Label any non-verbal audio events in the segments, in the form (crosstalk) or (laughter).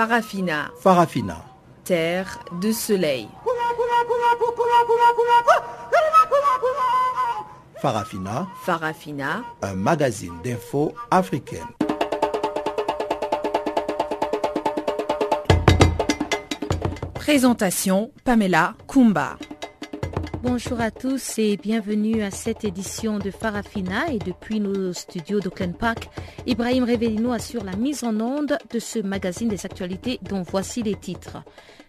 Farafina. Farafina. Terre de soleil. Farafina. Farafina. Un magazine d'infos africaine. Présentation Pamela Kumba. Bonjour à tous et bienvenue à cette édition de Farafina et depuis nos studios d'Oakland Park, Ibrahim Revelino assure la mise en onde de ce magazine des actualités dont voici les titres.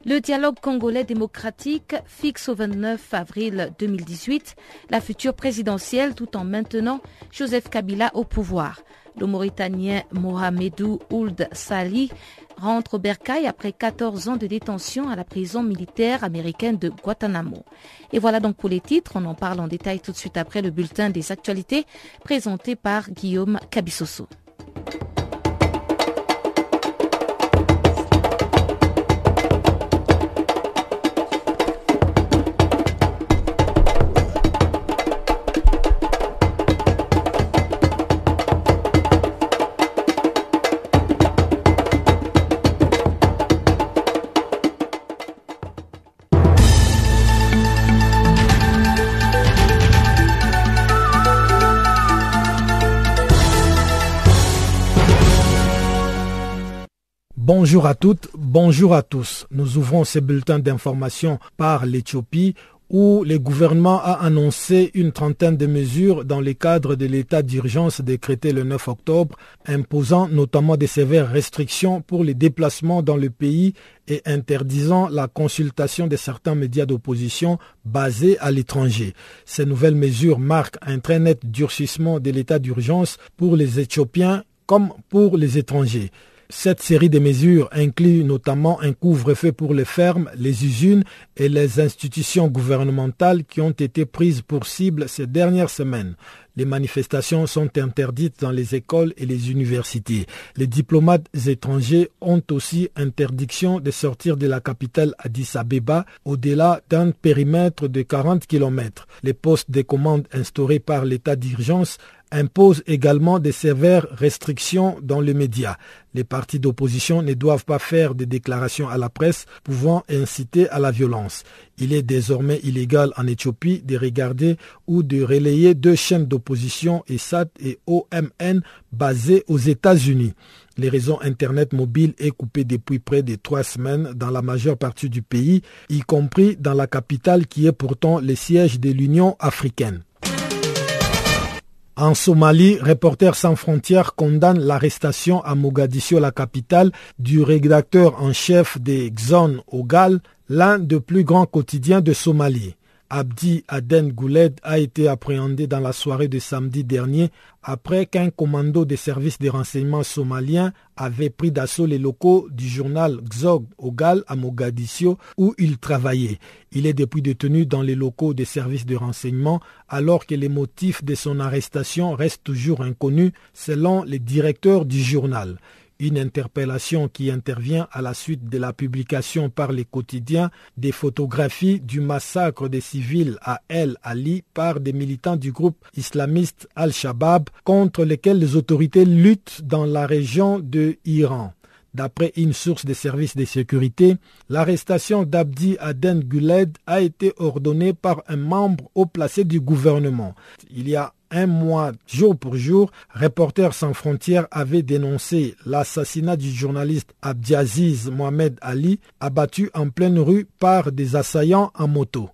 Le dialogue congolais démocratique fixe au 29 avril 2018 la future présidentielle tout en maintenant Joseph Kabila au pouvoir. Le Mauritanien Mohamedou Ould Sali rentre au Bercail après 14 ans de détention à la prison militaire américaine de Guantanamo. Et voilà donc pour les titres, on en parle en détail tout de suite après le bulletin des actualités présenté par Guillaume Cabissoso. Thank you. Bonjour à toutes, bonjour à tous. Nous ouvrons ce bulletin d'information par l'Éthiopie où le gouvernement a annoncé une trentaine de mesures dans le cadre de l'état d'urgence décrété le 9 octobre, imposant notamment des sévères restrictions pour les déplacements dans le pays et interdisant la consultation de certains médias d'opposition basés à l'étranger. Ces nouvelles mesures marquent un très net durcissement de l'état d'urgence pour les Éthiopiens comme pour les étrangers. Cette série de mesures inclut notamment un couvre-feu pour les fermes, les usines et les institutions gouvernementales qui ont été prises pour cible ces dernières semaines. Les manifestations sont interdites dans les écoles et les universités. Les diplomates étrangers ont aussi interdiction de sortir de la capitale Addis Abeba au-delà d'un périmètre de 40 km. Les postes de commande instaurés par l'état d'urgence impose également des sévères restrictions dans les médias. Les partis d'opposition ne doivent pas faire des déclarations à la presse pouvant inciter à la violence. Il est désormais illégal en Éthiopie de regarder ou de relayer deux chaînes d'opposition ESAT et OMN basées aux États-Unis. Les réseaux Internet mobiles est coupé depuis près de trois semaines dans la majeure partie du pays, y compris dans la capitale qui est pourtant le siège de l'Union africaine. En Somalie, Reporters sans frontières condamne l'arrestation à Mogadiscio, la capitale, du rédacteur en chef des Xon Ogal, l'un des plus grands quotidiens de Somalie. Abdi Aden Gouled a été appréhendé dans la soirée de samedi dernier après qu'un commando des services de renseignement somaliens avait pris d'assaut les locaux du journal Xog Ogal à Mogadiscio où il travaillait. Il est depuis détenu dans les locaux des services de renseignement alors que les motifs de son arrestation restent toujours inconnus selon les directeurs du journal une interpellation qui intervient à la suite de la publication par les quotidiens des photographies du massacre des civils à El Ali par des militants du groupe islamiste Al-Shabaab contre lesquels les autorités luttent dans la région de Iran. D'après une source des services de sécurité, l'arrestation d'Abdi Aden Guled a été ordonnée par un membre haut placé du gouvernement. Il y a un mois, jour pour jour, Reporters sans frontières avait dénoncé l'assassinat du journaliste Abdiaziz Mohamed Ali, abattu en pleine rue par des assaillants en moto.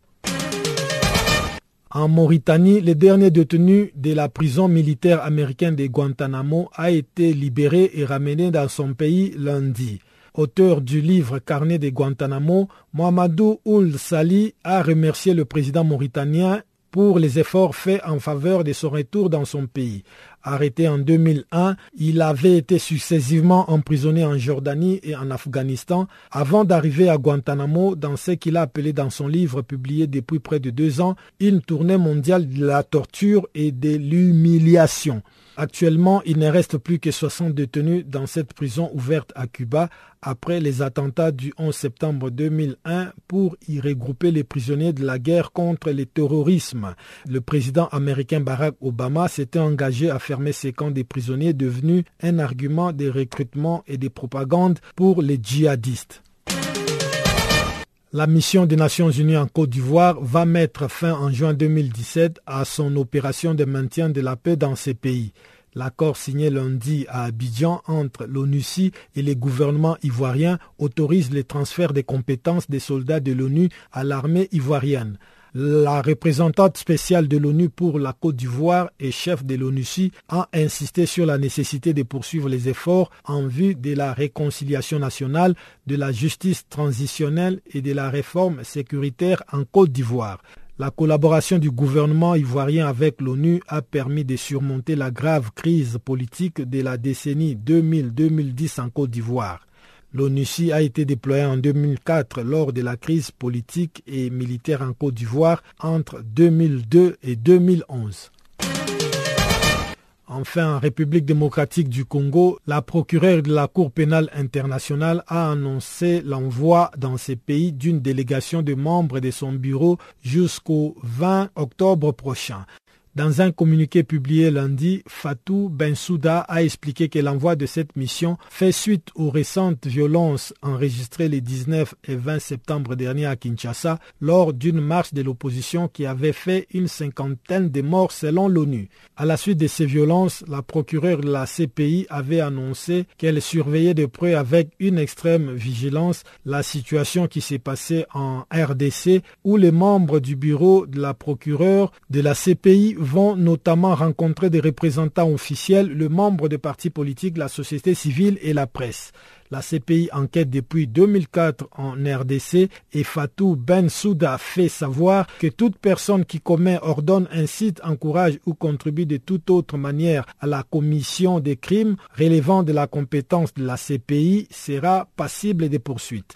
En Mauritanie, le dernier détenu de la prison militaire américaine de Guantanamo a été libéré et ramené dans son pays lundi. Auteur du livre Carnet de Guantanamo, Mohamedou Ould Sali a remercié le président mauritanien pour les efforts faits en faveur de son retour dans son pays. Arrêté en 2001, il avait été successivement emprisonné en Jordanie et en Afghanistan avant d'arriver à Guantanamo dans ce qu'il a appelé dans son livre publié depuis près de deux ans une tournée mondiale de la torture et de l'humiliation. Actuellement, il ne reste plus que 60 détenus dans cette prison ouverte à Cuba après les attentats du 11 septembre 2001 pour y regrouper les prisonniers de la guerre contre le terrorisme. Le président américain Barack Obama s'était engagé à fermer ces camps des prisonniers devenus un argument de recrutement et de propagande pour les djihadistes. La mission des Nations Unies en Côte d'Ivoire va mettre fin en juin 2017 à son opération de maintien de la paix dans ces pays. L'accord signé lundi à Abidjan entre l'ONUCI et les gouvernements ivoiriens autorise les transferts des compétences des soldats de l'ONU à l'armée ivoirienne. La représentante spéciale de l'ONU pour la Côte d'Ivoire et chef de l'ONUCI a insisté sur la nécessité de poursuivre les efforts en vue de la réconciliation nationale, de la justice transitionnelle et de la réforme sécuritaire en Côte d'Ivoire. La collaboration du gouvernement ivoirien avec l'ONU a permis de surmonter la grave crise politique de la décennie 2000-2010 en Côte d'Ivoire. L'ONUCI a été déployée en 2004 lors de la crise politique et militaire en Côte d'Ivoire entre 2002 et 2011. Enfin, en République démocratique du Congo, la procureure de la Cour pénale internationale a annoncé l'envoi dans ces pays d'une délégation de membres de son bureau jusqu'au 20 octobre prochain. Dans un communiqué publié lundi, Fatou Bensouda a expliqué que l'envoi de cette mission fait suite aux récentes violences enregistrées les 19 et 20 septembre dernier à Kinshasa lors d'une marche de l'opposition qui avait fait une cinquantaine de morts selon l'ONU. À la suite de ces violences, la procureure de la CPI avait annoncé qu'elle surveillait de près avec une extrême vigilance la situation qui s'est passée en RDC où les membres du bureau de la procureure de la CPI vont notamment rencontrer des représentants officiels, le membre des partis politiques, la société civile et la presse. La CPI enquête depuis 2004 en RDC et Fatou Ben Souda fait savoir que toute personne qui commet, ordonne, incite, encourage ou contribue de toute autre manière à la commission des crimes relevant de la compétence de la CPI sera passible de poursuites.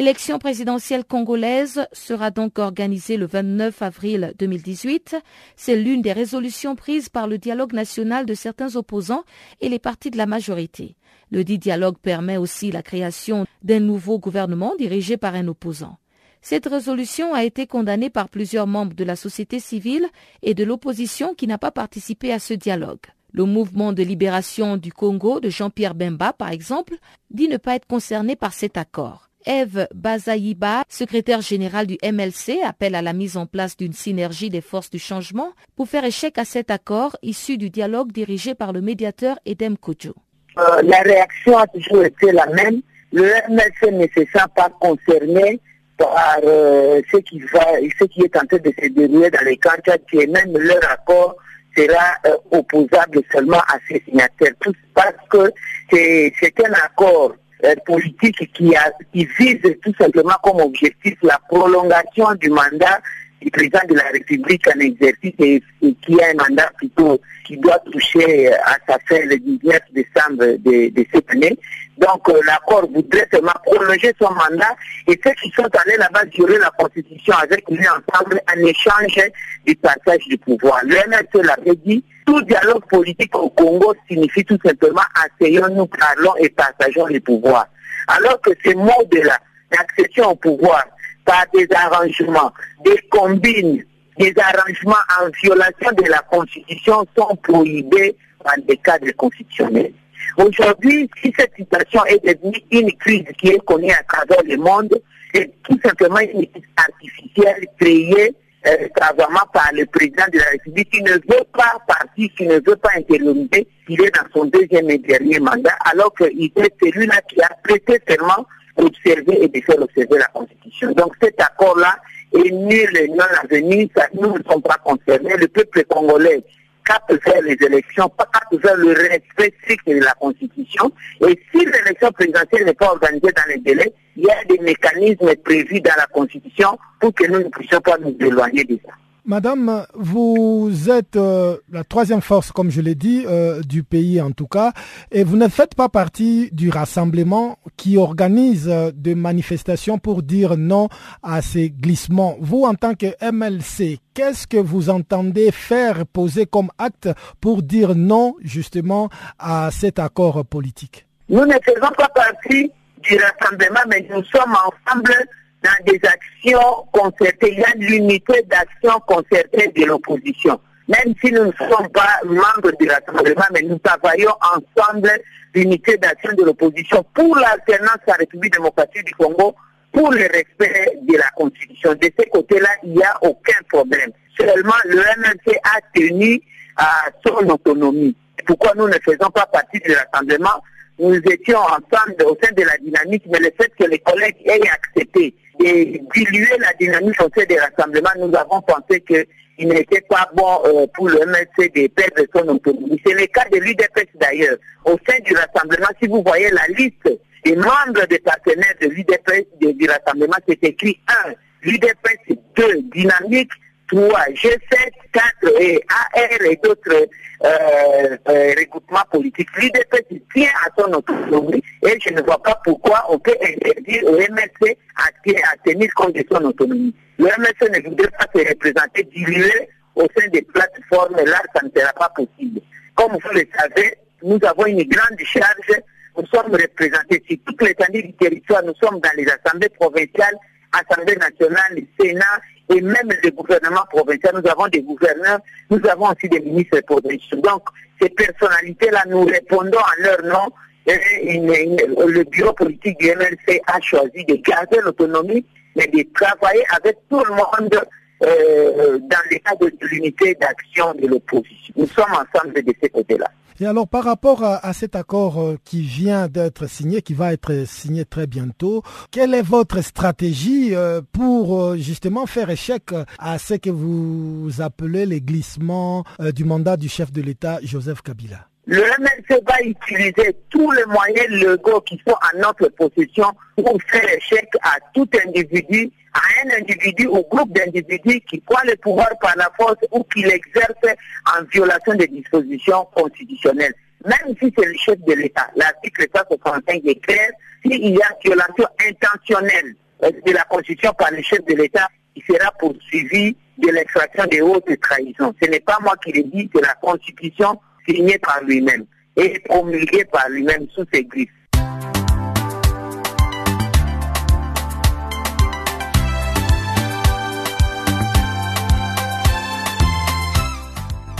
L'élection présidentielle congolaise sera donc organisée le 29 avril 2018. C'est l'une des résolutions prises par le dialogue national de certains opposants et les partis de la majorité. Le dit dialogue permet aussi la création d'un nouveau gouvernement dirigé par un opposant. Cette résolution a été condamnée par plusieurs membres de la société civile et de l'opposition qui n'a pas participé à ce dialogue. Le mouvement de libération du Congo de Jean-Pierre Bemba, par exemple, dit ne pas être concerné par cet accord. Eve Bazayiba, secrétaire générale du MLC, appelle à la mise en place d'une synergie des forces du changement pour faire échec à cet accord issu du dialogue dirigé par le médiateur Edem Kojo. Euh, la réaction a toujours été la même. Le MLC ne se sent pas concerné par euh, ce, qui va, ce qui est en train de se dérouler dans les camps et même leur accord sera euh, opposable seulement à ces signataires, parce que c'est un accord euh, politique qui, vise tout simplement comme objectif la prolongation du mandat du président de la République en exercice et, qui a un mandat plutôt qui doit toucher euh, à sa fin le 19 décembre de, cette année. Donc euh, l'accord voudrait seulement prolonger son mandat et ceux qui sont allés là-bas violer la Constitution avec lui ensemble en échange du passage du pouvoir. Le MSC l'avait dit, tout dialogue politique au Congo signifie tout simplement asseyons-nous, parlons et partageons le pouvoir. Alors que ces mots de là, l'accession au pouvoir, par des arrangements, des combines des arrangements en violation de la Constitution sont prohibés par des cadres constitutionnels. Aujourd'hui, si cette situation est devenue une crise qui est connue à travers le monde, c'est tout simplement une crise artificielle créée euh, par le président de la République qui ne veut pas partir, qui ne veut pas intervenir, il est dans son deuxième et dernier mandat, alors qu'il est celui-là qui a prêté seulement observer et de faire observer la Constitution. Donc cet accord-là est nul et non avenu, nous ne sommes pas concernés. Le peuple congolais capte faire les élections, pas capte faire le respect strict de la Constitution. Et si l'élection présidentielle n'est pas organisée dans les délais, il y a des mécanismes prévus dans la Constitution pour que nous ne puissions pas nous éloigner de ça. Madame, vous êtes euh, la troisième force, comme je l'ai dit, euh, du pays en tout cas, et vous ne faites pas partie du rassemblement qui organise euh, des manifestations pour dire non à ces glissements. Vous, en tant que MLC, qu'est-ce que vous entendez faire, poser comme acte pour dire non justement à cet accord politique? Nous ne faisons pas partie du rassemblement, mais nous sommes ensemble dans des actions concertées. Il y a l'unité d'action concertée de l'opposition. Même si nous ne sommes pas membres du rassemblement, mais nous travaillons ensemble l'unité d'action de l'opposition pour l'alternance à la République démocratique du Congo, pour le respect de la Constitution. De ce côté-là, il n'y a aucun problème. Seulement, le MNC a tenu à son autonomie. Pourquoi nous ne faisons pas partie du rassemblement Nous étions ensemble au sein de la dynamique, mais le fait que les collègues aient accepté et diluer la dynamique au sein des rassemblements, nous avons pensé qu'il n'était pas bon euh, pour le MSC de perdre son autonomie. C'est le cas de l'UDPS d'ailleurs. Au sein du rassemblement, si vous voyez la liste des membres des partenaires de l'UDPS du rassemblement, c'est écrit 1, l'UDPS 2, dynamique, 3, G7, 4 et AR et d'autres euh, euh, regroupements politiques. L'UDP tient à son autonomie et je ne vois pas pourquoi on peut interdire au MSC à, tenir compte de son autonomie. Le MSC ne voudrait pas se représenter dilué au sein des plateformes, là ça ne sera pas possible. Comme vous le savez, nous avons une grande charge, nous sommes représentés sur toute l'étendue du territoire, nous sommes dans les assemblées provinciales, Assemblée nationale, Sénat et même le gouvernement provincial. Nous avons des gouverneurs, nous avons aussi des ministres provinciaux. Donc, ces personnalités-là, nous répondons à leur nom. Le bureau politique du MLC a choisi de garder l'autonomie, mais de travailler avec tout le monde euh, dans cadre de l'unité d'action de l'opposition. Nous sommes ensemble de ces côtés-là. Et alors, par rapport à, cet accord euh, qui vient d'être signé, qui va être signé très bientôt, quelle est votre stratégie euh, pour euh, justement faire échec à ce que vous appelez les glissements du mandat du chef de l'État, Joseph Kabila? Le MLC va utiliser tous les moyens légaux qui sont à notre possession pour faire échec à tout individu, à un individu ou groupe d'individus qui prend le pouvoir par la force ou qui l'exerce en violation des dispositions constitutionnelles. Même si c'est le chef de l'État, l'article 165 est clair, s'il y a violation intentionnelle de la Constitution par le chef de l'État, il sera poursuivi de l'extraction des hautes trahisons. Ce n'est pas moi qui le dis, c'est la Constitution signé par lui-même et promulgué par lui-même sous ses griffes.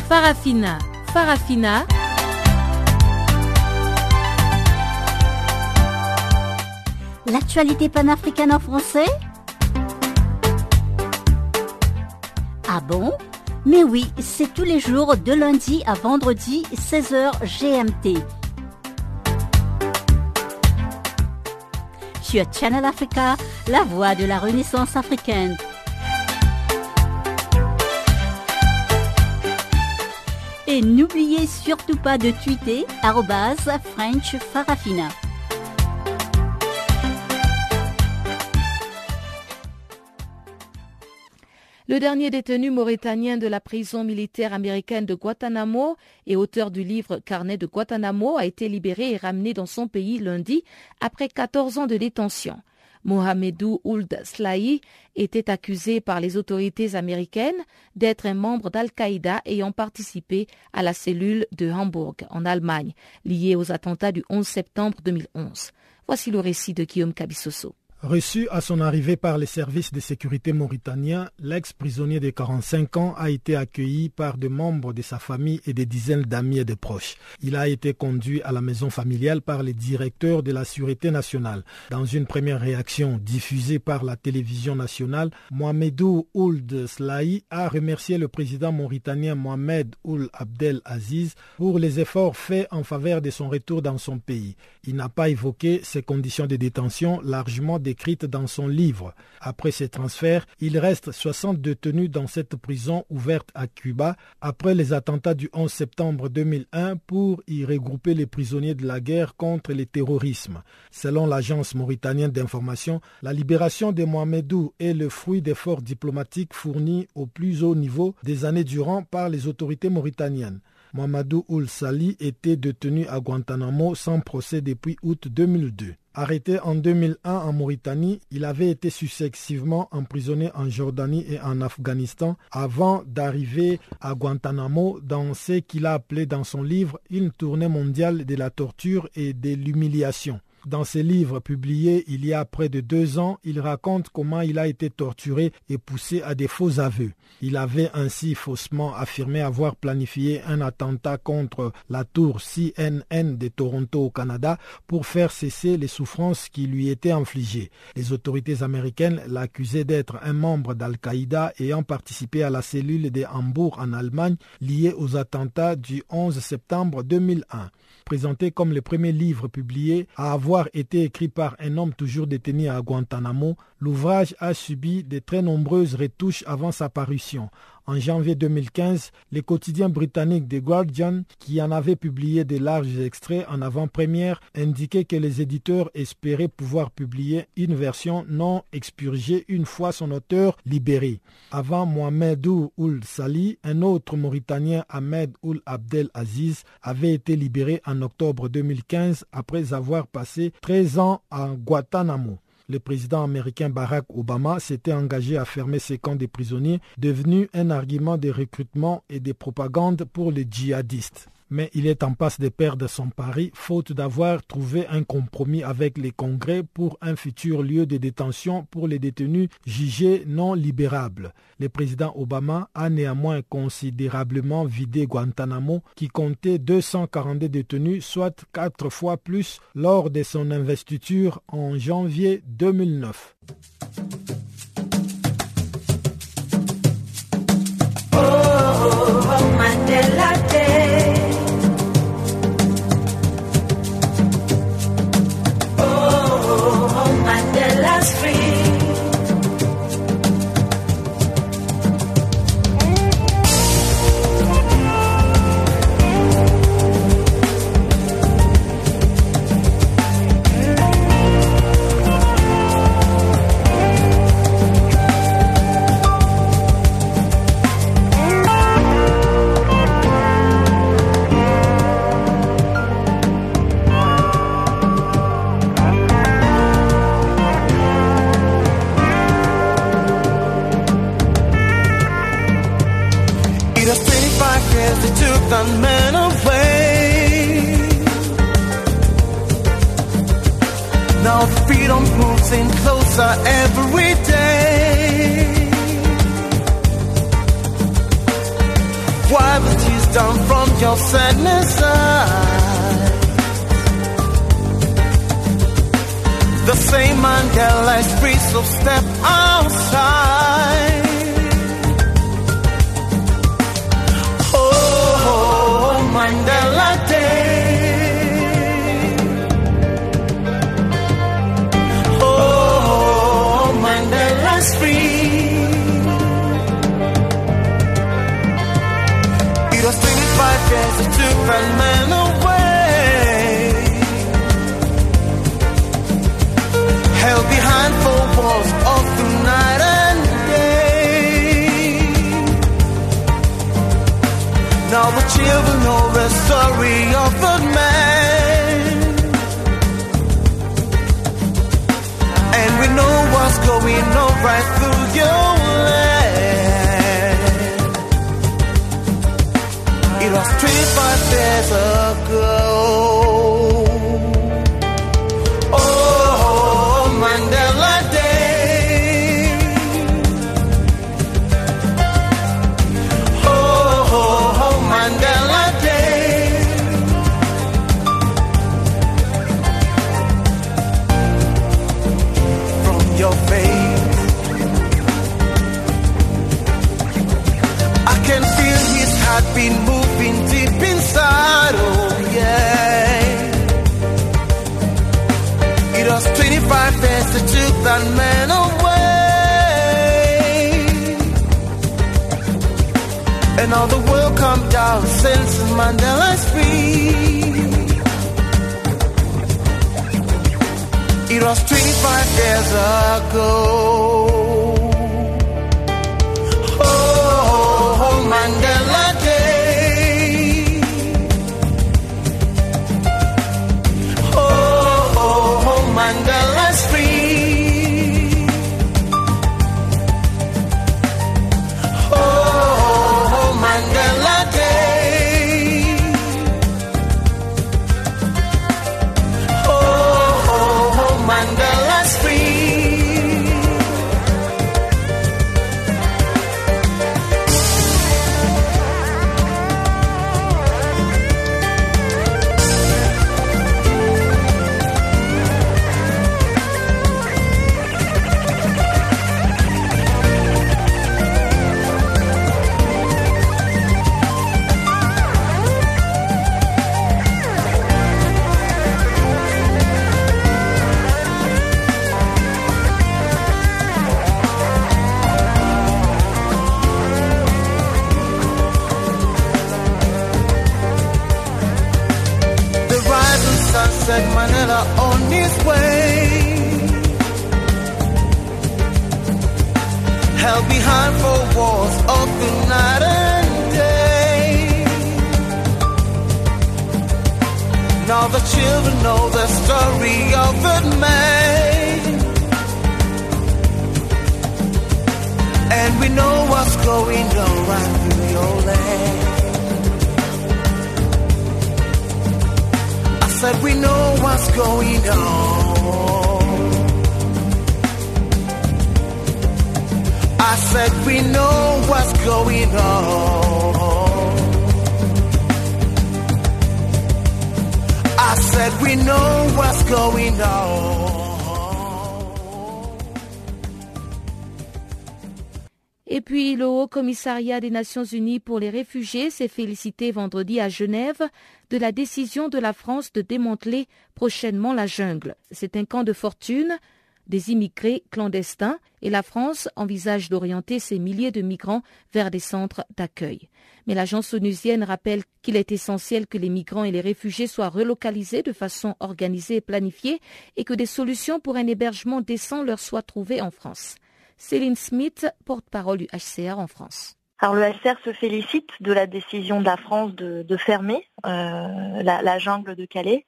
Farafina, Farafina. L'actualité panafricaine en français Ah bon? Mais oui, c'est tous les jours de lundi à vendredi 16h GMT. Sur Channel Africa, la voix de la Renaissance africaine. Et n'oubliez surtout pas de tweeter French Farafina. Le dernier détenu mauritanien de la prison militaire américaine de Guantanamo et auteur du livre Carnet de Guantanamo a été libéré et ramené dans son pays lundi après 14 ans de détention. Mohamedou Ould Slahi était accusé par les autorités américaines d'être un membre d'Al-Qaïda ayant participé à la cellule de Hambourg en Allemagne, liée aux attentats du 11 septembre 2011. Voici le récit de Guillaume Cabissoso. Reçu à son arrivée par les services de sécurité mauritaniens, l'ex-prisonnier de 45 ans a été accueilli par des membres de sa famille et des dizaines d'amis et de proches. Il a été conduit à la maison familiale par les directeurs de la Sûreté nationale. Dans une première réaction diffusée par la télévision nationale, Mohamedou Ould Slahi a remercié le président mauritanien Mohamed Ould Abdel Aziz pour les efforts faits en faveur de son retour dans son pays. Il n'a pas évoqué ses conditions de détention largement dans son livre. Après ses transferts, il reste 60 détenus dans cette prison ouverte à Cuba après les attentats du 11 septembre 2001 pour y regrouper les prisonniers de la guerre contre le terrorisme. Selon l'agence mauritanienne d'information, la libération de Mohamedou est le fruit d'efforts diplomatiques fournis au plus haut niveau des années durant par les autorités mauritaniennes. Mohamedou Oul Sali était détenu à Guantanamo sans procès depuis août 2002. Arrêté en 2001 en Mauritanie, il avait été successivement emprisonné en Jordanie et en Afghanistan avant d'arriver à Guantanamo dans ce qu'il a appelé dans son livre une tournée mondiale de la torture et de l'humiliation. Dans ses livres publiés il y a près de deux ans, il raconte comment il a été torturé et poussé à des faux aveux. Il avait ainsi faussement affirmé avoir planifié un attentat contre la tour CNN de Toronto au Canada pour faire cesser les souffrances qui lui étaient infligées. Les autorités américaines l'accusaient d'être un membre d'Al-Qaïda ayant participé à la cellule de Hambourg en Allemagne liée aux attentats du 11 septembre 2001 présenté comme le premier livre publié à avoir été écrit par un homme toujours détenu à Guantanamo, l'ouvrage a subi de très nombreuses retouches avant sa parution. En janvier 2015, le quotidien britannique The Guardian, qui en avait publié de larges extraits en avant-première, indiquait que les éditeurs espéraient pouvoir publier une version non expurgée une fois son auteur libéré. Avant Mohamedou Ould Sali, un autre Mauritanien, Ahmed Ould Abdel Aziz, avait été libéré en octobre 2015 après avoir passé 13 ans à Guantanamo le président américain Barack Obama s'était engagé à fermer ces camps de prisonniers, devenus un argument de recrutement et de propagande pour les djihadistes mais il est en passe de perdre son pari faute d'avoir trouvé un compromis avec les congrès pour un futur lieu de détention pour les détenus jugés non libérables. Le président Obama a néanmoins considérablement vidé Guantanamo qui comptait 242 détenus, soit quatre fois plus lors de son investiture en janvier 2009. Oh, was free. Et puis, le Haut Commissariat des Nations Unies pour les réfugiés s'est félicité vendredi à Genève de la décision de la France de démanteler prochainement la jungle. C'est un camp de fortune des immigrés clandestins et la France envisage d'orienter ces milliers de migrants vers des centres d'accueil. Mais l'agence onusienne rappelle qu'il est essentiel que les migrants et les réfugiés soient relocalisés de façon organisée et planifiée et que des solutions pour un hébergement décent leur soient trouvées en France. Céline Smith, porte-parole du HCR en France. Alors le HCR se félicite de la décision de la France de, fermer euh, la, jungle de Calais.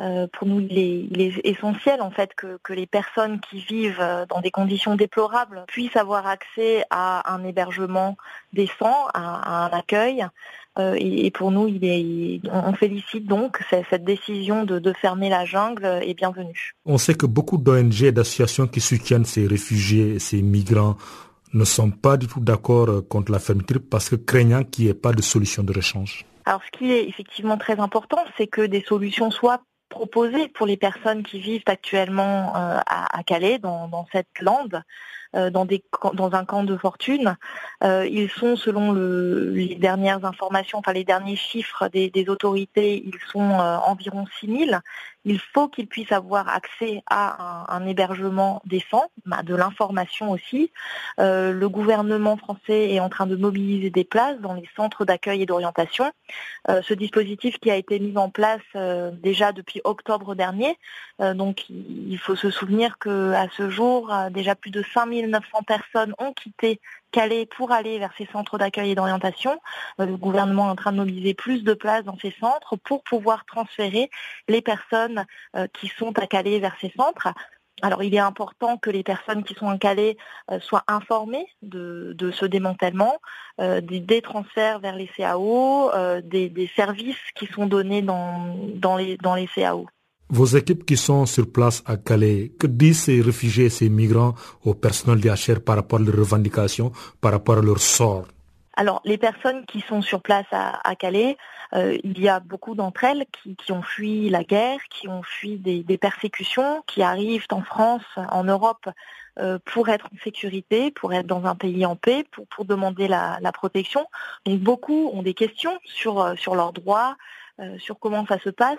Euh, pour nous, il est, il est, essentiel en fait que, que, les personnes qui vivent dans des conditions déplorables puissent avoir accès à un hébergement décent, à, à un accueil. Euh, et, et, pour nous, il est, on félicite donc cette décision de, de, fermer la jungle est bienvenue. On sait que beaucoup d'ONG et d'associations qui soutiennent ces réfugiés, ces migrants, ne sont pas du tout d'accord contre la fermeture parce que craignant qu'il n'y ait pas de solution de rechange. Alors ce qui est effectivement très important, c'est que des solutions soient proposées pour les personnes qui vivent actuellement euh, à, Calais, dans, cette lande. Euh, dans, des, dans un camp de fortune. Euh, ils sont, selon le, les dernières informations, enfin les derniers chiffres des, des autorités, ils sont environ 6 000. Il faut qu'ils puissent avoir accès à un, hébergement décent, de l'information aussi. Euh, le gouvernement français est en train de mobiliser des places dans les centres d'accueil et d'orientation. ce dispositif qui a été mis en place déjà depuis octobre dernier. donc il faut se souvenir qu'à ce jour, déjà plus de 5 000 900 personnes ont quitté Calais pour aller vers ces centres d'accueil et d'orientation. Le gouvernement est en train de mobiliser plus de places dans ces centres pour pouvoir transférer les personnes qui sont à Calais vers ces centres. Alors il est important que les personnes qui sont à Calais soient informées de, ce démantèlement, euh, des, transferts vers les CAO, euh, des, services qui sont donnés dans les CAO. Vos équipes qui sont sur place à Calais, que disent ces réfugiés, ces migrants au personnel d'IHR par rapport à leurs revendications, par rapport à leur sort alors, les personnes qui sont sur place à, Calais, euh, il y a beaucoup d'entre elles qui, ont fui la guerre, qui ont fui des, persécutions, qui arrivent en France, en Europe, euh, pour être en sécurité, pour être dans un pays en paix, pour, demander la, protection. Donc, beaucoup ont des questions sur, euh, sur leurs droits, sur comment ça se passe.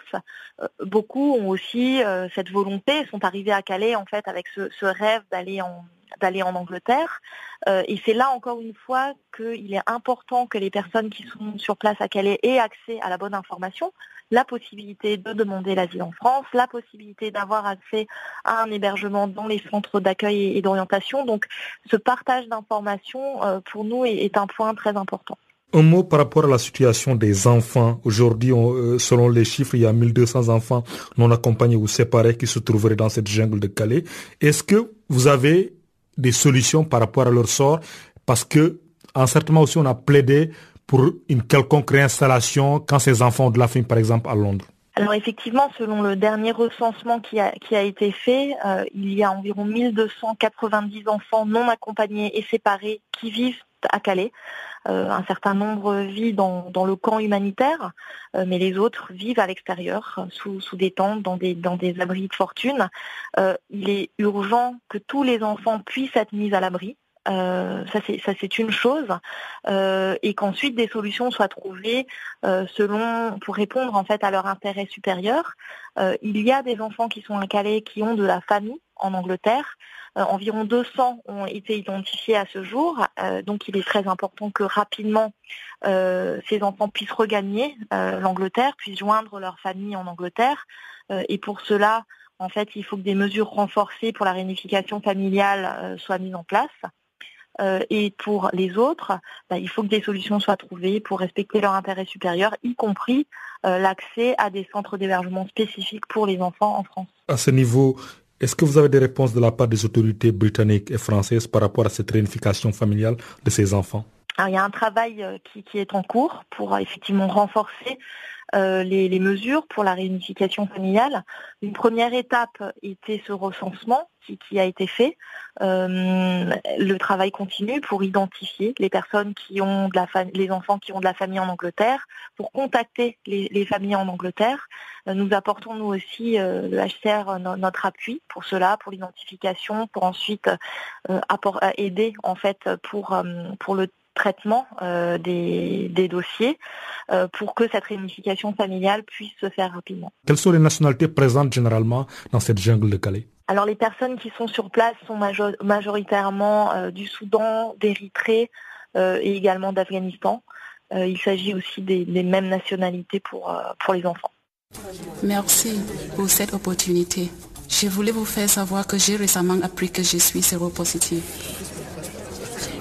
beaucoup ont aussi cette volonté, sont arrivés à Calais en fait avec ce rêve d'aller en Angleterre. Euh, et c'est là encore une fois qu'il est important que les personnes qui sont sur place à Calais aient accès à la bonne information, la possibilité de demander l'asile en France, la possibilité d'avoir accès à un hébergement dans les centres d'accueil et d'orientation. Donc ce partage d'informations euh, pour nous est, un point très important. Un mot par rapport à la situation des enfants. Aujourd'hui, euh, selon les chiffres, il y a 1200 enfants non accompagnés ou séparés qui se trouveraient dans cette jungle de Calais. Est-ce que vous avez des solutions par rapport à leur sort, parce que, en certainement aussi, on a plaidé pour une quelconque réinstallation quand ces enfants ont de la faim, par exemple, à Londres. Alors effectivement, selon le dernier recensement qui a, été fait, euh, il y a environ 1290 enfants non accompagnés et séparés qui vivent à Calais. Euh, un certain nombre vivent dans, le camp humanitaire, euh, mais les autres vivent à l'extérieur, sous, des tentes, dans des, abris de fortune. Euh, il est urgent que tous les enfants puissent être mis à l'abri. ça c'est une chose et qu'ensuite des solutions soient trouvées pour répondre en fait à leur intérêt supérieur. il y a des enfants qui sont incalés qui ont de la famille en Angleterre. Euh, environ 200 ont été identifiés à ce jour, euh, donc il est très important que rapidement euh, ces enfants puissent regagner l'Angleterre, puissent joindre leur famille en Angleterre. et pour cela, en fait, il faut que des mesures renforcées pour la réunification familiale soient mises en place. et pour les autres, bah, il faut que des solutions soient trouvées pour respecter leur intérêt supérieur, y compris l'accès à des centres d'hébergement spécifiques pour les enfants en France. À ce niveau, est-ce que vous avez des réponses de la part des autorités britanniques et françaises par rapport à cette réunification familiale de ces enfants? Il y a un travail euh, qui, est en cours pour euh, effectivement renforcer euh, les, mesures pour la réunification familiale. Une première étape était ce recensement qui, a été fait. le travail continue pour identifier les personnes qui ont de la les enfants qui ont de la famille en Angleterre, pour contacter les, familles en Angleterre. nous apportons nous aussi le HCR notre appui pour cela, pour l'identification, pour ensuite aider en fait pour pour le traitement euh, des, dossiers euh, pour que cette réunification familiale puisse se faire rapidement. Quelles sont les nationalités présentes généralement dans cette jungle de Calais? Alors les personnes qui sont sur place sont majoritairement euh, du Soudan, d'Érythrée et également d'Afghanistan. il s'agit aussi des, des, mêmes nationalités pour, pour les enfants. Merci pour cette opportunité. Je voulais vous faire savoir que j'ai récemment appris que je suis séropositive.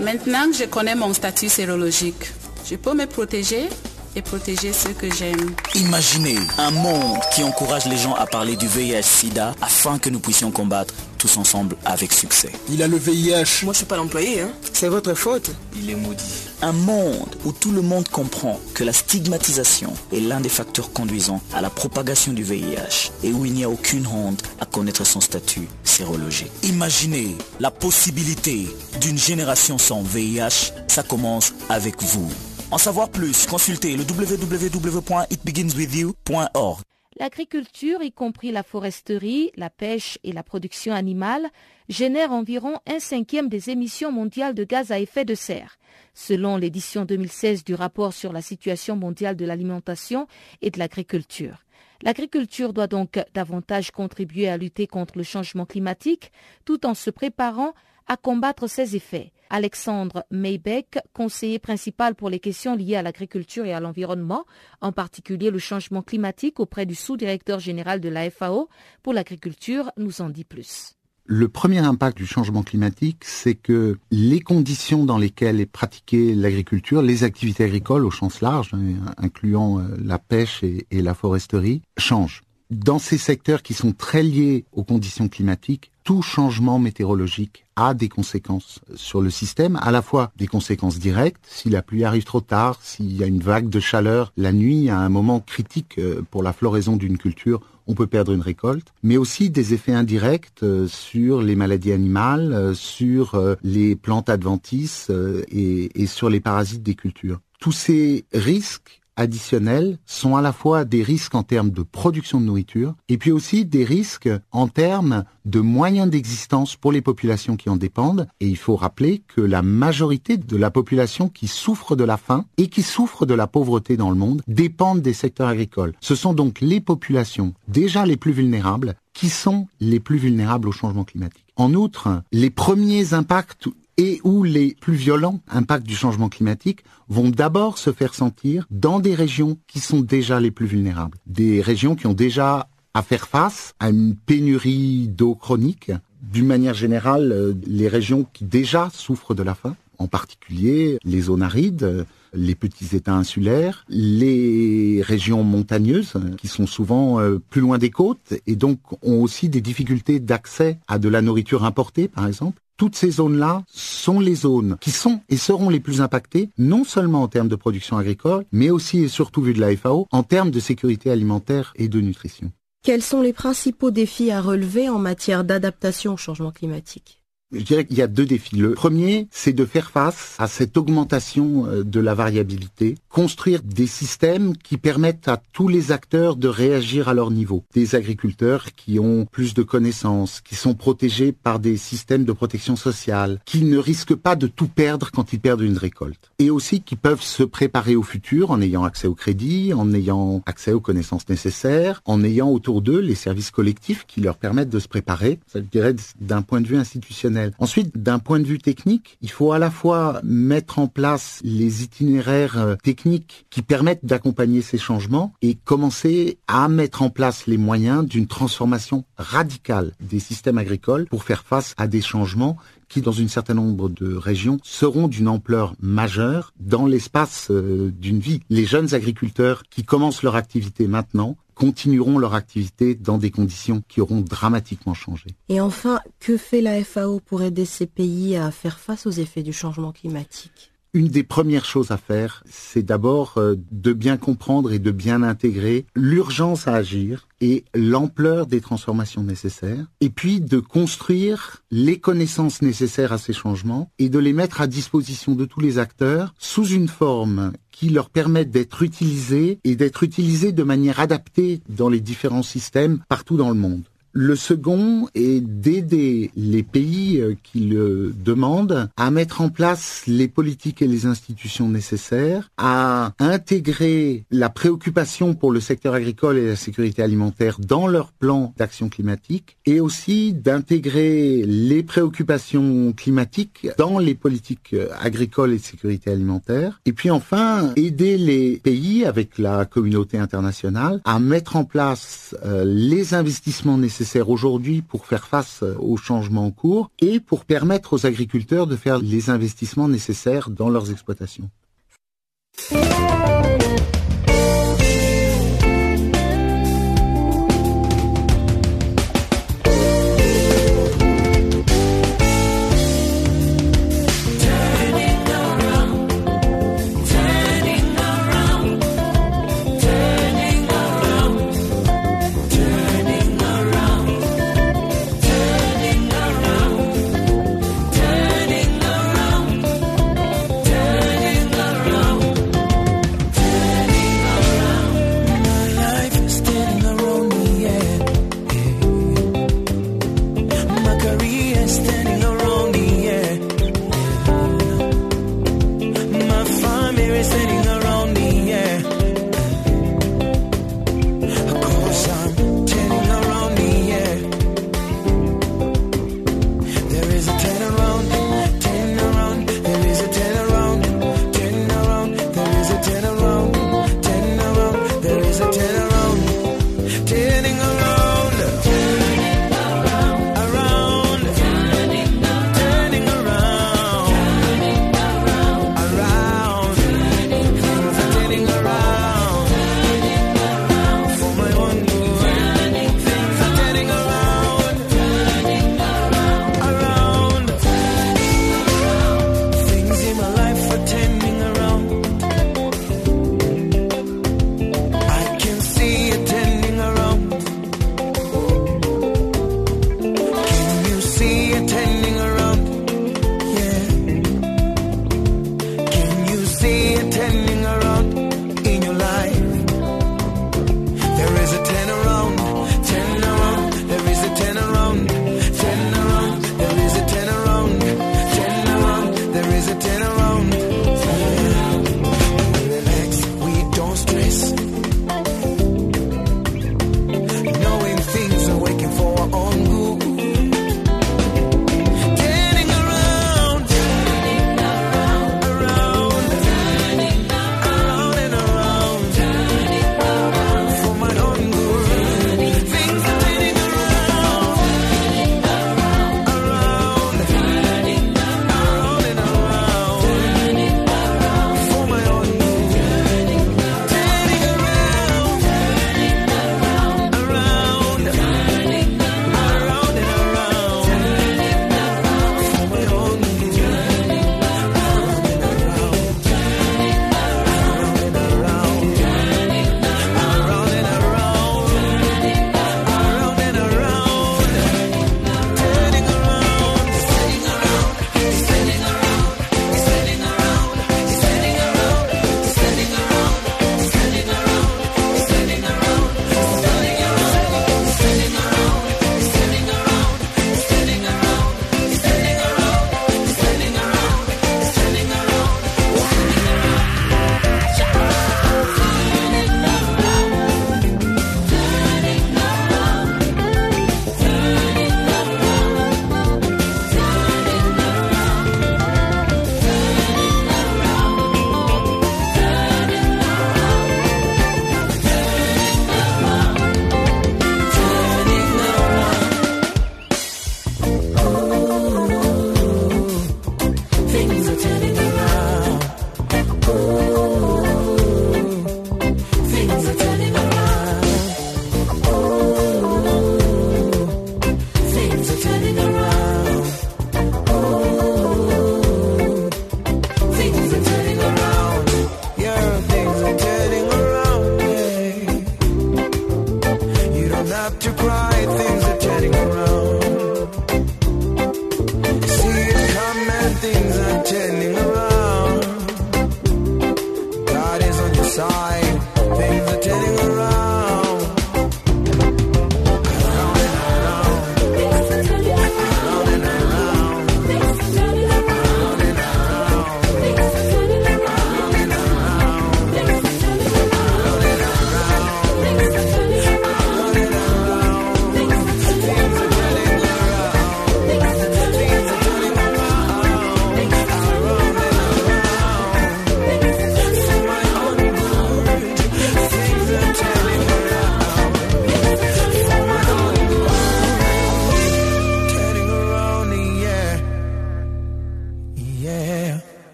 Maintenant que je connais mon statut sérologique, je peux me protéger et protéger ceux que j'aime. Imaginez un monde qui encourage les gens à parler du VIH-Sida afin que nous puissions combattre tous ensemble avec succès. Il a le VIH. Moi, je suis pas l'employé, hein. C'est votre faute. Il est maudit. Un monde où tout le monde comprend que la stigmatisation est l'un des facteurs conduisant à la propagation du VIH et où il n'y a aucune honte à connaître son statut sérologique. Imaginez la possibilité d'une génération sans VIH. Ça commence avec vous. En savoir plus, consultez le www.itbeginswithyou.org. L'agriculture, y compris la foresterie, la pêche et la production animale, génère environ un cinquième des émissions mondiales de gaz à effet de serre. Selon l'édition 2016 du rapport sur la situation mondiale de l'alimentation et de l'agriculture. L'agriculture doit donc davantage contribuer à lutter contre le changement climatique tout en se préparant à combattre ses effets. Alexandre Maybeck, conseiller principal pour les questions liées à l'agriculture et à l'environnement, en particulier le changement climatique auprès du sous-directeur général de la FAO pour l'agriculture, nous en dit plus. Le premier impact du changement climatique, c'est que les conditions dans lesquelles est pratiquée l'agriculture, les activités agricoles au sens large, hein, incluant euh, la pêche et, la foresterie, changent. dans ces secteurs qui sont très liés aux conditions climatiques, tout changement météorologique a des conséquences sur le système, à la fois des conséquences directes, si la pluie arrive trop tard, s'il y a une vague de chaleur la nuit, à un moment critique euh, pour la floraison d'une culture, on peut perdre une récolte, mais aussi des effets indirects euh, sur les maladies animales, euh, sur les plantes adventices et, et sur les parasites des cultures. Tous ces risques additionnels sont à la fois des risques en termes de production de nourriture et puis aussi des risques en termes de moyens d'existence pour les populations qui en dépendent. Et il faut rappeler que la majorité de la population qui souffre de la faim et qui souffre de la pauvreté dans le monde dépendent des secteurs agricoles. Ce sont donc les populations déjà les plus vulnérables qui sont les plus vulnérables au changement climatique. En outre, les premiers impacts et où les plus violents impacts du changement climatique vont d'abord se faire sentir dans des régions qui sont déjà les plus vulnérables. Des régions qui ont déjà à faire face à une pénurie d'eau chronique. D'une manière générale, euh, les régions qui déjà souffrent de la faim, en particulier les zones arides, les petits États insulaires, les régions montagneuses qui sont souvent euh, plus loin des côtes et donc ont aussi des difficultés d'accès à de la nourriture importée, par exemple toutes ces zones-là sont les zones qui sont et seront les plus impactées, non seulement en termes de production agricole, mais aussi et surtout vu de la FAO, en termes de sécurité alimentaire et de nutrition. Quels sont les principaux défis à relever en matière d'adaptation au changement climatique? Je dirais qu'il y a deux défis. Le premier, c'est de faire face à cette augmentation euh, de la variabilité, construire des systèmes qui permettent à tous les acteurs de réagir à leur niveau. Des agriculteurs qui ont plus de connaissances, qui sont protégés par des systèmes de protection sociale, qui ne risquent pas de tout perdre quand ils perdent une récolte. Et aussi qui peuvent se préparer au futur en ayant accès au crédit, en ayant accès aux connaissances nécessaires, en ayant autour d'eux les services collectifs qui leur permettent de se préparer, ça je dirais d'un point de vue institutionnel Ensuite, d'un point de vue technique, il faut à la fois mettre en place les itinéraires euh, techniques qui permettent d'accompagner ces changements et commencer à mettre en place les moyens d'une transformation radicale des systèmes agricoles pour faire face à des changements qui, dans un certain nombre de régions, seront d'une ampleur majeure dans l'espace euh, d'une vie. Les jeunes agriculteurs qui commencent leur activité maintenant continueront leur activité dans des conditions qui auront dramatiquement changé. Et enfin, que fait la FAO pour aider ces pays à faire face aux effets du changement climatique? Une des premières choses à faire, c'est d'abord euh, de bien comprendre et de bien intégrer l'urgence à agir et l'ampleur des transformations nécessaires, et puis de construire les connaissances nécessaires à ces changements et de les mettre à disposition de tous les acteurs sous une forme qui leur permette d'être utilisés et d'être utilisés de manière adaptée dans les différents systèmes partout dans le monde. Le second est d'aider les pays euh, qui le demandent à mettre en place les politiques et les institutions nécessaires, à intégrer la préoccupation pour le secteur agricole et la sécurité alimentaire dans leur plan d'action climatique et aussi d'intégrer les préoccupations climatiques dans les politiques euh, agricoles et de sécurité alimentaire. Et puis enfin, aider les pays avec la communauté internationale à mettre en place euh, les investissements nécessaires aujourd'hui pour faire face aux changements en cours et pour permettre aux agriculteurs de faire les investissements nécessaires dans leurs exploitations.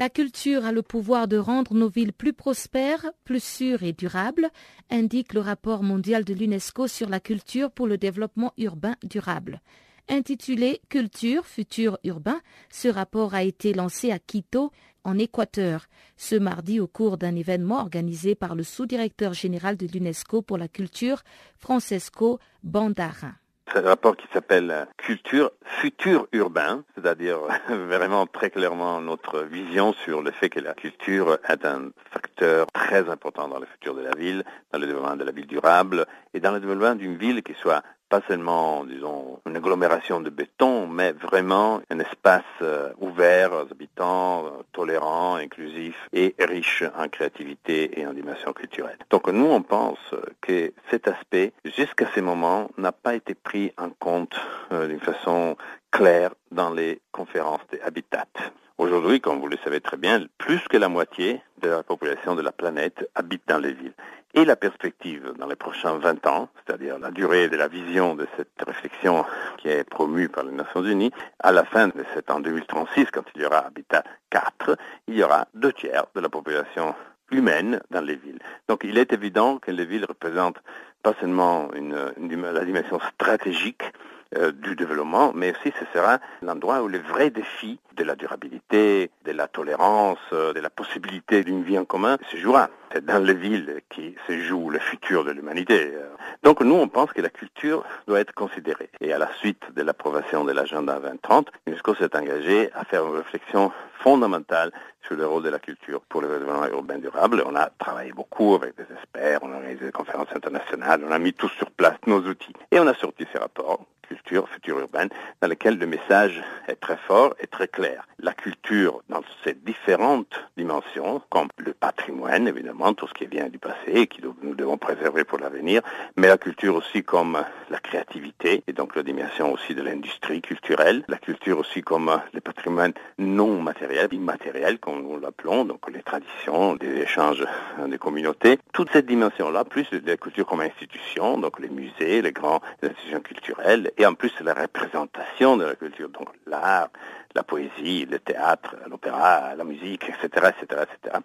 La culture a le pouvoir de rendre nos villes plus prospères, plus sûres et durables, indique le rapport mondial de l'UNESCO sur la culture pour le développement urbain durable. Intitulé Culture, futur urbain, ce rapport a été lancé à Quito, en Équateur, ce mardi au cours d'un événement organisé par le sous-directeur général de l'UNESCO pour la culture, Francesco Bandarin. Un rapport qui s'appelle Culture, futur urbain, c'est-à-dire (laughs) vraiment très clairement notre vision sur le fait que la culture est un facteur très important dans le futur de la ville, dans le développement de la ville durable et dans le développement d'une ville qui soit pas seulement, disons, une agglomération de béton, mais vraiment un espace euh, ouvert aux habitants, euh, tolérant, inclusif et riche en créativité et en dimension culturelle. Donc nous, on pense que cet aspect, jusqu'à ce moment, n'a pas été pris en compte euh, d'une façon claire dans les conférences des Habitat. Aujourd'hui, comme vous le savez très bien, plus que la moitié de la population de la planète habite dans les villes. Et la perspective dans les prochains 20 ans, c'est-à-dire la durée de la vision de cette réflexion qui est promue par les Nations Unies, à la fin de cet an 2036, quand il y aura Habitat 4, il y aura deux tiers de la population humaine dans les villes. Donc il est évident que les villes représentent pas seulement une, une, la dimension stratégique euh, du développement, mais aussi ce sera l'endroit où les vrais défis de la durabilité, de la tolérance, euh, de la possibilité d'une vie en commun se jouera. C'est dans les villes qui se joue le futur de l'humanité. Donc nous, on pense que la culture doit être considérée. Et à la suite de l'approbation de l'agenda 2030, l'UNESCO s'est engagé à faire une réflexion fondamentale sur le rôle de la culture pour le développement urbain durable. On a travaillé beaucoup avec des experts, on a organisé des conférences internationales, on a mis tous sur place nos outils. Et on a sorti ces rapports culture, future urbaine, dans lequel le message est très fort et très clair. La culture, dans ses différentes dimensions, comme le patrimoine, évidemment, tout ce qui vient du passé et que nous devons préserver pour l'avenir, mais la culture aussi comme la créativité, et donc la dimension aussi de l'industrie culturelle, la culture aussi comme le patrimoine non matériel, immatériel, comme nous l'appelons, donc les traditions, des échanges des communautés. Toute cette dimension-là, plus la culture comme institution, donc les musées, les grandes institutions culturelles, et en plus la représentation de la culture, donc l'art, la poésie, le théâtre, l'opéra, la musique, etc., etc., etc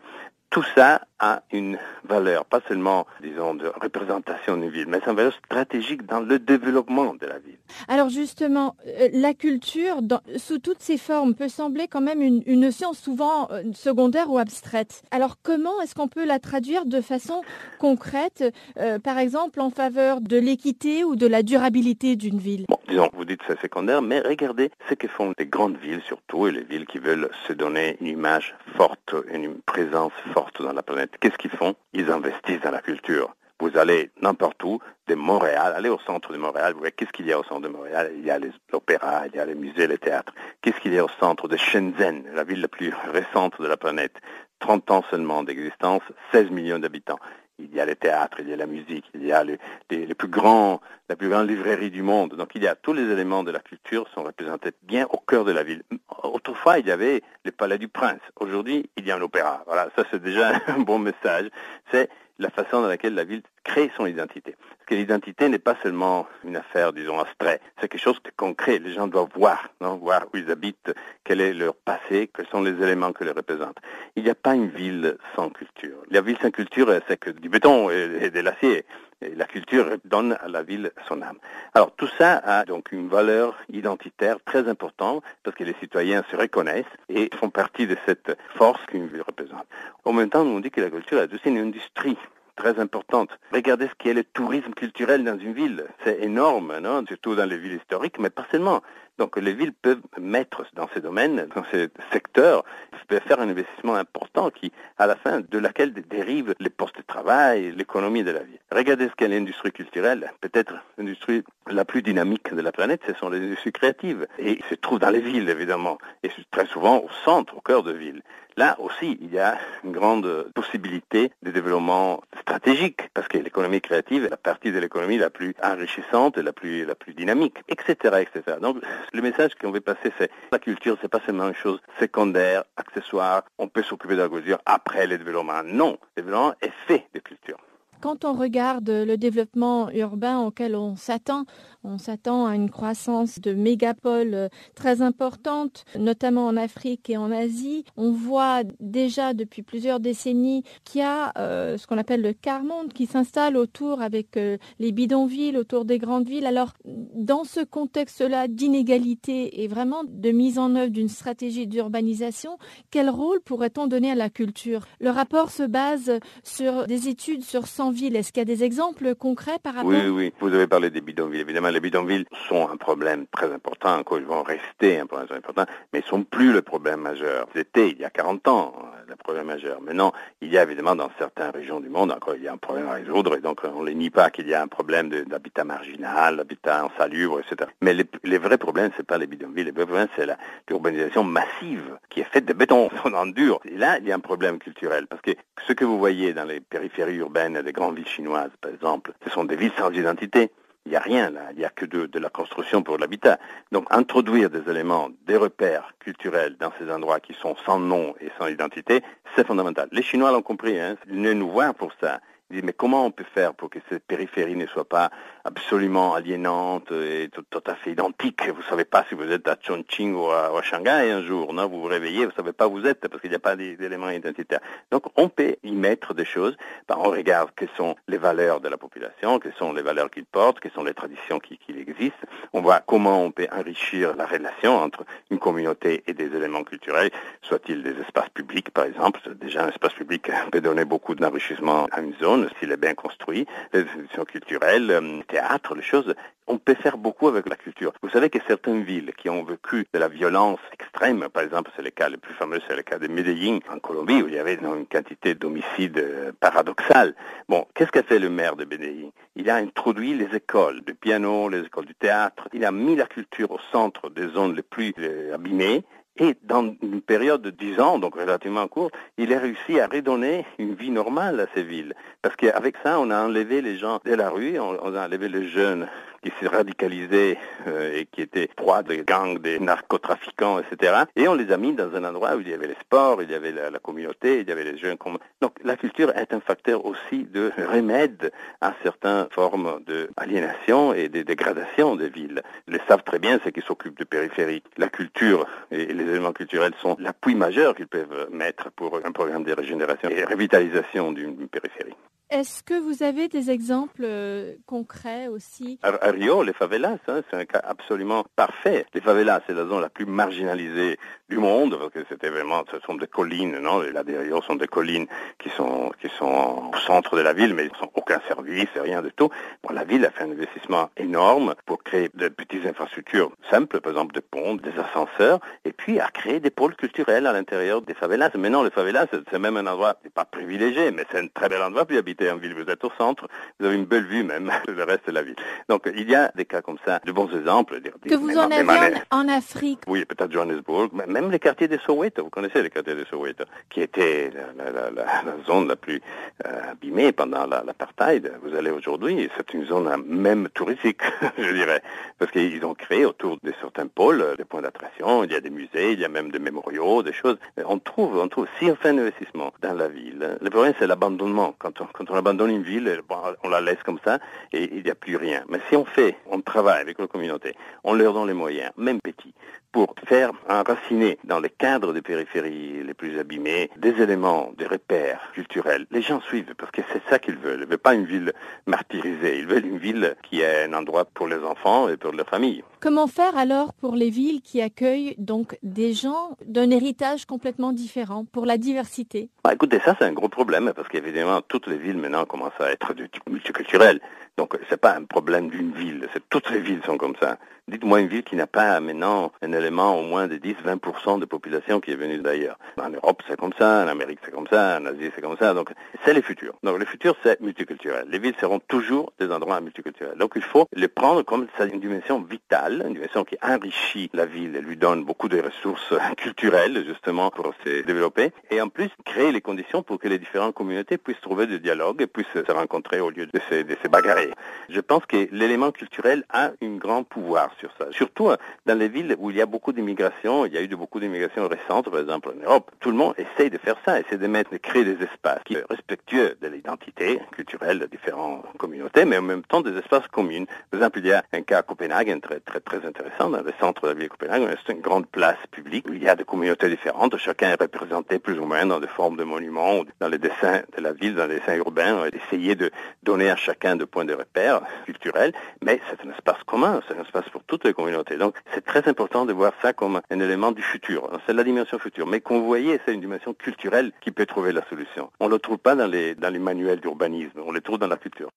tout ça a une valeur, pas seulement, disons, de représentation d'une ville, mais c'est une valeur stratégique dans le développement de la ville. Alors justement, euh, la culture, dans, sous toutes ses formes, peut sembler quand même une, une notion souvent euh, secondaire ou abstraite. Alors comment est-ce qu'on peut la traduire de façon concrète, euh, par exemple en faveur de l'équité ou de la durabilité d'une ville? Bon, disons, vous dites c'est secondaire, mais regardez ce que font les grandes villes surtout, et les villes qui veulent se donner une image forte, une présence forte dans la planète. Qu'est-ce qu'ils font? Ils investissent dans la culture. Vous allez n'importe où, de Montréal, allez au centre de Montréal, vous voyez qu'est-ce qu'il y a au centre de Montréal? Il y a l'opéra, il y a les musées, les théâtres. Qu'est-ce qu'il y a au centre de Shenzhen, la ville la plus récente de la planète? 30 ans seulement d'existence, 16 millions d'habitants il y a les théâtres, il y a la musique, il y a les, les, plus grands, la plus grande librairie du monde. Donc il y a tous les éléments de la culture sont représentés bien au cœur de la ville. Autrefois, il y avait le palais du prince. Aujourd'hui, il y a un opéra. Voilà, ça c'est déjà (laughs) un bon message. C'est la façon dans laquelle la ville crée son identité. Parce que l'identité n'est pas seulement une affaire, disons, abstraite. C'est quelque chose de concret. Les gens doivent voir, non voir où ils habitent, quel est leur passé, quels sont les éléments que les représentent. Il n'y a pas une ville sans culture. La ville sans culture, c'est que du béton et de l'acier. La culture donne à la ville son âme. Alors tout ça a donc une valeur identitaire très importante parce que les citoyens se reconnaissent et font partie de cette force qu'une ville représente. En même temps, on dit que la culture est aussi une industrie très importante. Regardez ce qu'est le tourisme culturel dans une ville. C'est énorme, non? Surtout dans les villes historiques, mais pas seulement. Donc les villes peuvent mettre dans ces domaines, dans ces secteurs, peuvent faire un investissement important qui, à la fin, de laquelle dérivent les postes de travail, l'économie de la ville. Regardez ce qu'est l'industrie culturelle. Peut-être l'industrie la plus dynamique de la planète, ce sont les industries créatives. Et se trouvent dans les villes, évidemment. Et très souvent au centre, au cœur de ville. Là aussi, il y a une grande possibilité de développement stratégique, parce que l'économie créative est la partie de l'économie la plus enrichissante et la plus, la plus dynamique, etc., etc. Donc, le message qu'on veut passer, c'est la culture, c'est pas seulement une chose secondaire, accessoire, on peut s'occuper de la culture après le développement. Non, le développement est fait de culture. Quand on regarde le développement urbain auquel on s'attend, on s'attend à une croissance de mégapoles euh, très importante, notamment en Afrique et en Asie. On voit déjà depuis plusieurs décennies qu'il y a euh, ce qu'on appelle le quart-monde qui s'installe autour avec euh, les bidonvilles, autour des grandes villes. Alors, dans ce contexte-là d'inégalité et vraiment de mise en œuvre d'une stratégie d'urbanisation, quel rôle pourrait-on donner à la culture? Le rapport se base sur des études sur 100 est-ce qu'il y a des exemples concrets par rapport? Oui, oui, vous avez parlé des bidonvilles. Évidemment, les bidonvilles sont un problème très important, encore ils vont rester un problème très important, mais ils ne sont plus le problème majeur. C'était il y a 40 ans le problème majeur. Maintenant, il y a évidemment dans certaines régions du monde, encore il y a un problème à résoudre, et donc on ne les nie pas qu'il y a un problème d'habitat marginal, d'habitat insalubre, etc. Mais les, vrais problèmes, c'est pas les bidonvilles, les vrais problèmes, c'est l'urbanisation massive qui est faite de béton, (laughs) en dur. Et là, il y a un problème culturel, parce que ce que vous voyez dans les périphéries urbaines des grandes villes chinoises, par exemple, ce sont des villes sans identité. Il n'y a rien là, il n'y a que de, la construction pour l'habitat. Donc introduire des éléments, des repères culturels dans ces endroits qui sont sans nom et sans identité, c'est fondamental. Les Chinois l'ont compris, hein, ils venaient nous voir pour ça. Ils disent, mais comment on peut faire pour que cette périphérie ne soit pas absolument aliénante et tout, tout à fait identique Vous savez pas si vous êtes à Chongqing ou à, ou à Shanghai un jour, non? Vous vous réveillez, vous savez pas où vous êtes parce qu'il n'y a pas d'éléments identitaires. Donc on peut y mettre des choses. Ben, on regarde quelles sont les valeurs de la population, quelles sont les valeurs qu'ils portent, quelles sont les traditions qui, qui existent. On voit comment on peut enrichir la relation entre une communauté et des éléments culturels, soit-il des espaces publics par exemple. Déjà un espace public peut donner beaucoup d'enrichissement à une zone s'il est bien construit. Les institutions culturelles, euh, les choses on peut faire beaucoup avec la culture. Vous savez que certaines villes qui ont vécu de la violence extrême, par exemple, c'est le cas le plus fameux, c'est le cas de Medellín, en Colombie, où il y avait une quantité d'homicides euh, paradoxales. Bon, qu'est-ce qu'a fait le maire de Medellín? Il a introduit les écoles de piano, les écoles du théâtre. Il a mis la culture au centre des zones les plus euh, abîmées et dans une période de dix ans, donc relativement courte, il a réussi à redonner une vie normale à ces villes. Parce qu'avec ça, on a enlevé les gens de la rue, on, on a enlevé les jeunes qui s'est radicalisé euh, et qui était proie des gangs, des narcotrafiquants, etc. Et on les a mis dans un endroit où il y avait les sports, il y avait la, communauté, il y avait les jeunes. Donc la culture est un facteur aussi de remède à certaines formes d'aliénation et de dégradation des villes. Ils le savent très bien, ceux qui s'occupent de périphérie. La culture et les éléments culturels sont l'appui majeur qu'ils peuvent mettre pour un programme de régénération et revitalisation d'une périphérie. Est-ce que vous avez des exemples euh, concrets aussi? À, Rio, les favelas, hein, c'est un cas absolument parfait. Les favelas, c'est la zone la plus marginalisée du monde, parce que c'était vraiment, ce sont des collines, non là des Rio sont des collines qui sont qui sont au centre de la ville, mais ils n'ont aucun service, rien du tout. Bon, la ville a fait un investissement énorme pour créer de petites infrastructures simples, par exemple des ponts, des ascenseurs, et puis a créé des pôles culturels à l'intérieur des favelas. Maintenant, les favelas, c'est même un endroit, pas privilégié, mais c'est un très bel endroit pour y habiter en ville. Vous êtes au centre, vous avez une belle vue même (laughs) le reste de la ville. Donc il y a des cas comme ça, de bons exemples. Que vous en avez en, en, Afrique Oui, peut-être Johannesburg, même les quartiers de Soweto. Vous connaissez les quartiers de Soweto, qui étaient la, zone la plus euh, abîmée pendant l'apartheid. vous allez aujourd'hui, c'est une zone même touristique, (laughs) je dirais, parce qu'ils ont créé autour de certains pôles des points d'attraction. Il y a des musées, il y a même des mémoriaux, des choses. On trouve, on trouve, si on fait un investissement dans la ville, le problème c'est l'abandonnement. Quand on, quand on abandonne une ville, bon, on la laisse comme ça et il n'y a plus rien. Mais si on fait, on travaille avec la communauté, on leur donne les moyens, même petits, pour faire enraciner dans les cadres des périphéries les plus abîmées des éléments, des repères culturels. Les gens suivent parce que c'est ça qu'ils veulent. Ils veulent pas une ville martyrisée. Ils veulent une ville qui est un endroit pour les enfants et pour leurs familles. Comment faire alors pour les villes qui accueillent donc des gens d'un héritage complètement différent pour la diversité? Bah, Écoutez, ça c'est un gros problème parce qu'évidemment toutes les villes maintenant commencent à être du type multiculturel. Donc c'est pas un problème d'une ville, toutes les villes sont comme ça. Dites-moi une ville qui n'a pas maintenant un élément au moins de 10-20% de population qui est venue d'ailleurs. En Europe c'est comme ça, en Amérique c'est comme ça, en Asie c'est comme ça. Donc c'est le futur. Donc le futur c'est multiculturel. Les villes seront toujours des endroits multiculturels. Donc il faut les prendre comme une dimension vitale, une dimension qui enrichit la ville, lui donne beaucoup de ressources (laughs) culturelles justement pour se développer et en plus créer les conditions pour que les différentes communautés puissent trouver du dialogue et puissent se rencontrer au lieu de se, de bagarrer. Je pense que l'élément culturel a un grand pouvoir sur ça. Surtout dans les villes où il y a beaucoup d'immigration, il y a eu beaucoup d'immigration récente, par exemple en Europe. Tout le monde essaye de faire ça, mettre, de créer des espaces qui sont respectueux de l'identité culturelle de différentes communautés, mais en même temps des espaces communs. Par exemple, il y a un cas à Copenhague très, très, très intéressant, dans le centre de la ville de Copenhague, c'est une grande place publique où il y a des communautés différentes, chacun est représenté plus ou moins dans des formes de monuments, dans les dessins de la ville, dans les dessins urbains, d'essayer de donner à chacun de points de repère culturels, mais c'est un espace commun, c'est un espace pour toutes les communautés. Donc c'est très important de voir ça comme un élément du futur. C'est la dimension future. Mais qu'on voyait, c'est une dimension culturelle qui peut trouver la solution. On ne le trouve pas dans les, dans les manuels d'urbanisme, on le trouve dans la culture.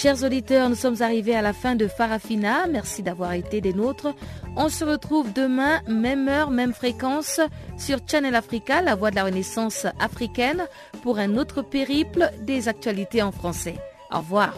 Chers auditeurs, nous sommes arrivés à la fin de Farafina. Merci d'avoir été des nôtres. On se retrouve demain, même heure, même fréquence, sur Channel Africa, la voix de la renaissance africaine, pour un autre périple des actualités en français. Au revoir.